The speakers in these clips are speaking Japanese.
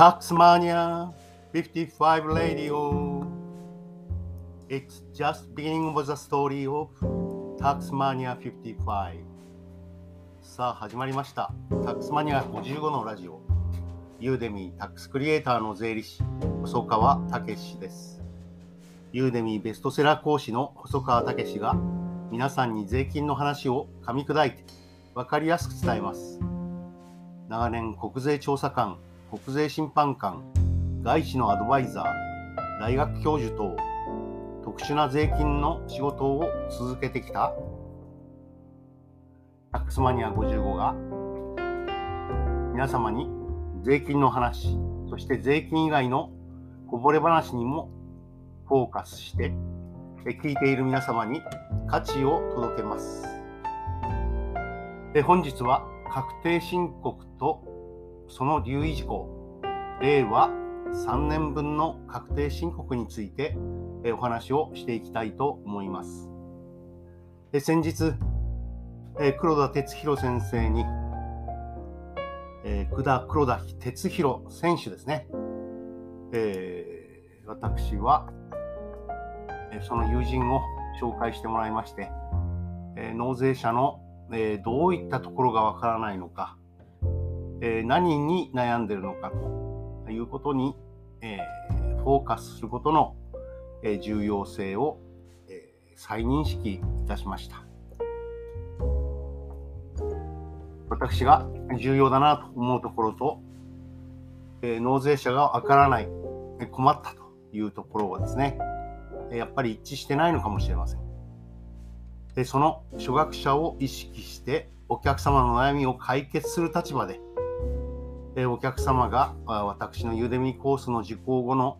Taxmania 55 Radio. It's just beginning with the story of Taxmania 55さあ始まりました。タックスマニア55のラジオ。ユーデミータックスクリエイターの税理士細川武史です。ユーデミーベストセラー講師の細川武史が皆さんに税金の話を噛み砕いて分かりやすく伝えます。長年国税調査官国税審判官外資のアドバイザー大学教授等特殊な税金の仕事を続けてきた。タックスマニア55が皆様に税金の話そして税金以外のこぼれ話にもフォーカスして聞いている皆様に価値を届けます。で本日は確定申告とその留意事項。令和3年分の確定申告についてお話をしていきたいと思います。先日黒田哲弘先生に九田黒田哲弘選手ですね、え、私はその友人を紹介してもらいまして、納税者の、どういったところがわからないのか、え何に悩んでるのかということに、えフォーカスすることの、え重要性を、え再認識いたしました。私が重要だなと思うところと、え納税者がわからない、困ったというところはですね、やっぱり一致してないのかもしれません。でその初学者を意識してお客様の悩みを解決する立場で、えお客様が私のユーデミコースの受講後の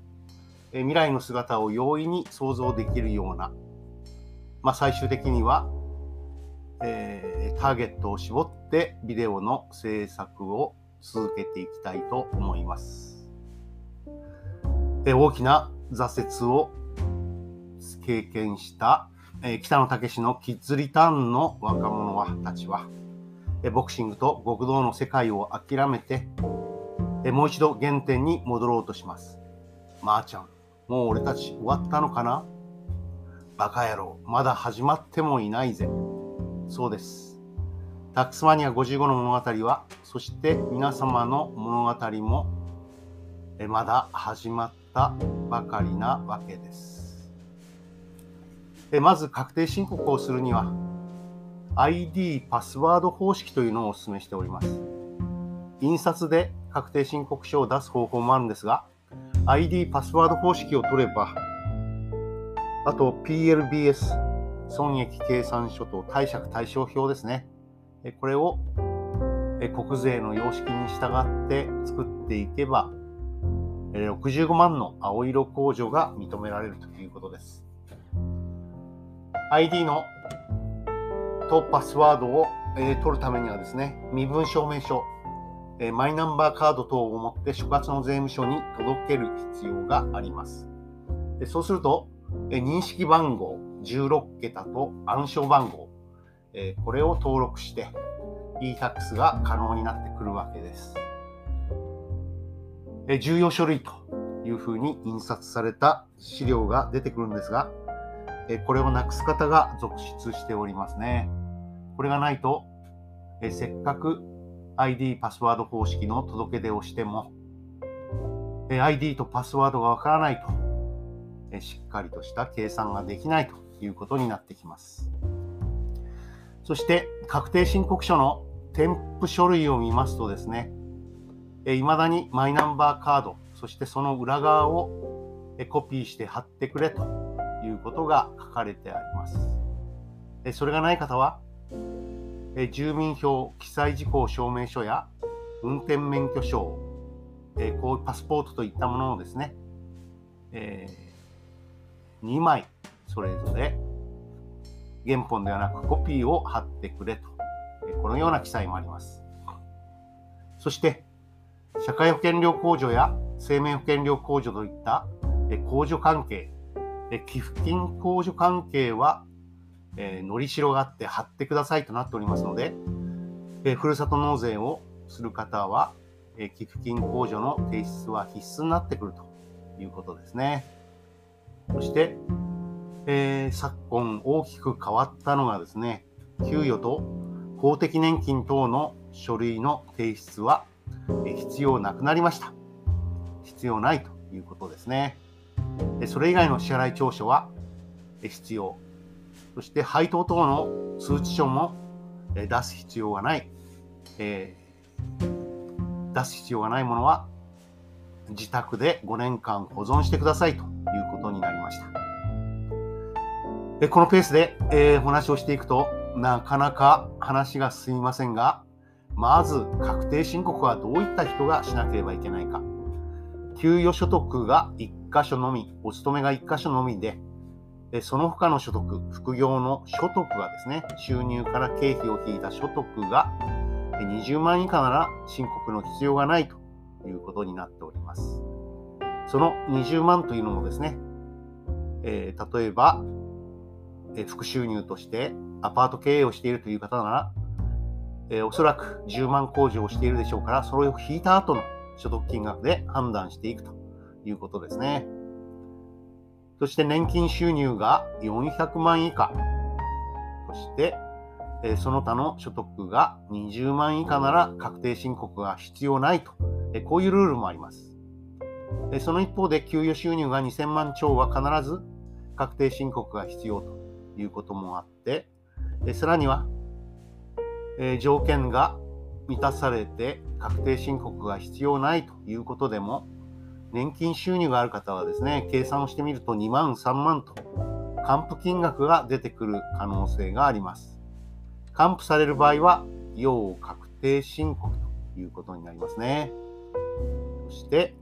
未来の姿を容易に想像できるような、まあ、最終的には、えー、ターゲットを絞ってビデオの制作を続けていきたいと思います。え大きな挫折を経験した、えー、北野武のキッズリターンの若者はたちは、ボクシングと極道の世界を諦めて、もう一度原点に戻ろうとします。まー、あ、ちゃん、もう俺たち終わったのかな？バカ野郎、まだ始まってもいないぜ。そうです。タックスマニア55の物語は、そして皆様の物語も、まだ始まったばかりなわけです。まず確定申告をするには ID パスワード方式というのをお勧めしております。印刷で確定申告書を出す方法もあるんですが ID パスワード方式を取ればあと PLBS 損益計算書と貸借対照表ですね。これを国税の様式に従って作っていけば65万の青色控除が認められるということです。ID のとパスワードを、えー、取るためにはですね、身分証明書、えー、マイナンバーカード等を持って所轄の税務署に届ける必要があります。でそうすると、えー、認識番号16桁と暗証番号、えこれを登録して e-tax が可能になってくるわけです。え重要書類というふうに印刷された資料が出てくるんですが、これをなくす方が続出しておりますね。これがないと、えせっかく ID パスワード方式の届け出をしても、え ID とパスワードがわからないと、えしっかりとした計算ができないということになってきます。そして確定申告書の添付書類を見ますとですね、いまだにマイナンバーカード、そしてその裏側をコピーして貼ってくれということが書かれてあります。それがない方は、住民票記載事項証明書や運転免許証、こうパスポートといったものをですね、え2枚それぞれ原本ではなくコピーを貼ってくれと、えこのような記載もあります。そして、社会保険料控除や生命保険料控除といった控除関係、寄付金控除関係は、えー、のりしろがあって貼ってくださいとなっておりますので、えー、ふるさと納税をする方は、え寄付金控除の提出は必須になってくるということですね。そして、えー、昨今大きく変わったのがですね、給与と公的年金等の書類の提出はえ必要なくなりました。必要ないということですね。それ以外の支払い調書は必要。そして配当等の通知書も出す必要がない。えー、出す必要がないものは自宅で5年間保存してくださいということになりました。このペースで、えー、お話をしていくとなかなか話が進みませんが、まず確定申告はどういった人がしなければいけないか。給与所得が1箇所のみ、お勤めが1箇所のみで、その他の所得、副業の所得がですね、収入から経費を引いた所得が20万以下なら申告の必要がないということになっております。その20万というのもですね、えー、例えば、えー、副収入としてアパート経営をしているという方なら、えー、おそらく10万控除をしているでしょうから、それを引いた後の所得金額で判断していくということですね。そして年金収入が400万以下。そして、えその他の所得が20万以下なら確定申告が必要ないと。えこういうルールもあります。えその一方で給与収入が2000万超は必ず確定申告が必要ということもあって、えさらには、え条件が満たされて確定申告が必要ないということでも、年金収入がある方はですね、計算をしてみると2万、3万と、還付金額が出てくる可能性があります。還付される場合は、要確定申告ということになりますね。そして、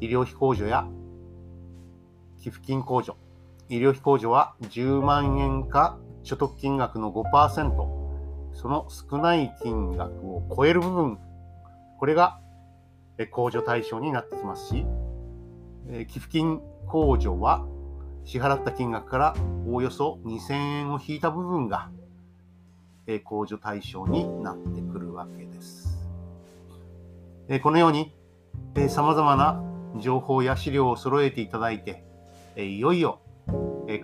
医療費控除や寄付金控除。医療費控除は10万円か所得金額の5%、その少ない金額を超える部分、これが控除対象になってきますし、寄付金控除は支払った金額からおおよそ2000円を引いた部分が控除対象になってくるわけです。このように様々な情報や資料を揃えていただいて、いよいよ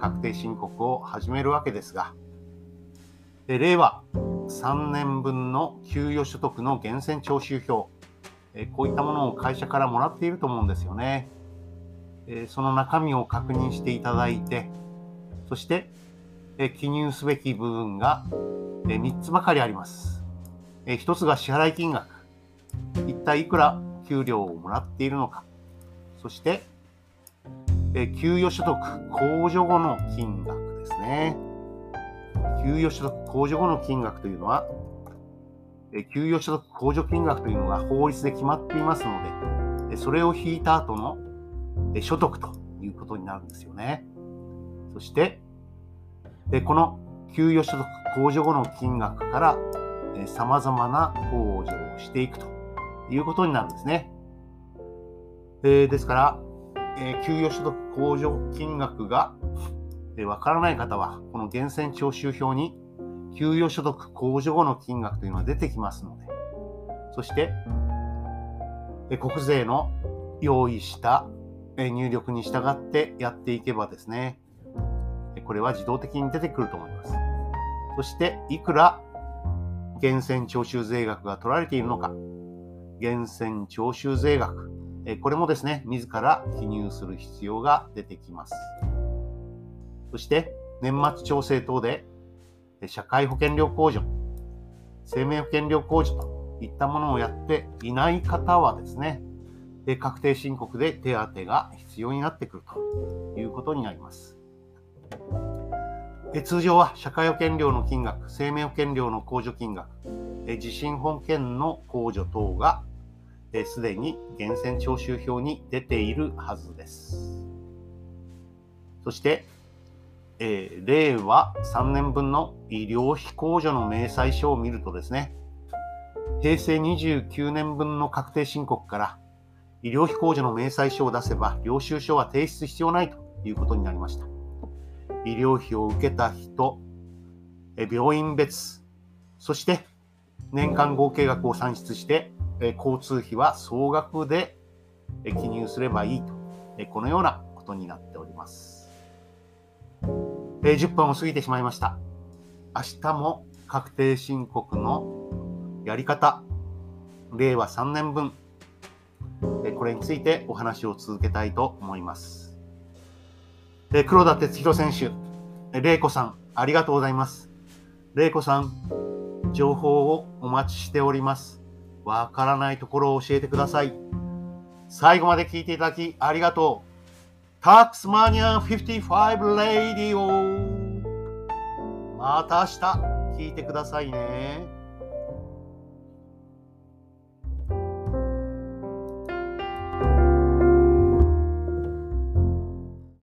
確定申告を始めるわけですが、令和3年分の給与所得の源泉徴収票、こういったものを会社からもらっていると思うんですよね。その中身を確認していただいて、そして記入すべき部分が3つばかりあります。1つが支払い金額。一体いくら給料をもらっているのか。そして、給与所得控除後の金額ですね。給与所得控除後の金額というのは、給与所得控除金額というのが法律で決まっていますので、それを引いた後の所得ということになるんですよね。そして、この給与所得控除後の金額から様々な控除をしていくということになるんですね。えですから、え給与所得控除金額がわからない方は、この源泉徴収票に給与所得控除後の金額というのが出てきますので、そして、国税の用意した入力に従ってやっていけばですね、これは自動的に出てくると思います。そして、いくら源泉徴収税額が取られているのか、源泉徴収税額、これもですね、自ら記入する必要が出てきます。そして、年末調整等で社会保険料控除、生命保険料控除といったものをやっていない方はですね、確定申告で手当が必要になってくるということになります。通常は社会保険料の金額、生命保険料の控除金額、地震保険の控除等がすでに源泉徴収票に出ているはずです。そして、えー、令和3年分の医療費控除の明細書を見るとですね、平成29年分の確定申告から医療費控除の明細書を出せば、領収書は提出必要ないということになりました。医療費を受けた人、病院別、そして年間合計額を算出して交通費は総額で記入すればいいと、このようなことになっております。え10分を過ぎてしまいました。明日も確定申告のやり方、令和3年分、えこれについてお話を続けたいと思います。え黒田哲弘選手、玲子さん、ありがとうございます。玲子さん、情報をお待ちしております。わからないところを教えてください。最後まで聞いていただきありがとう。タックスマニア55レイディオまた明日聞いてくださいね。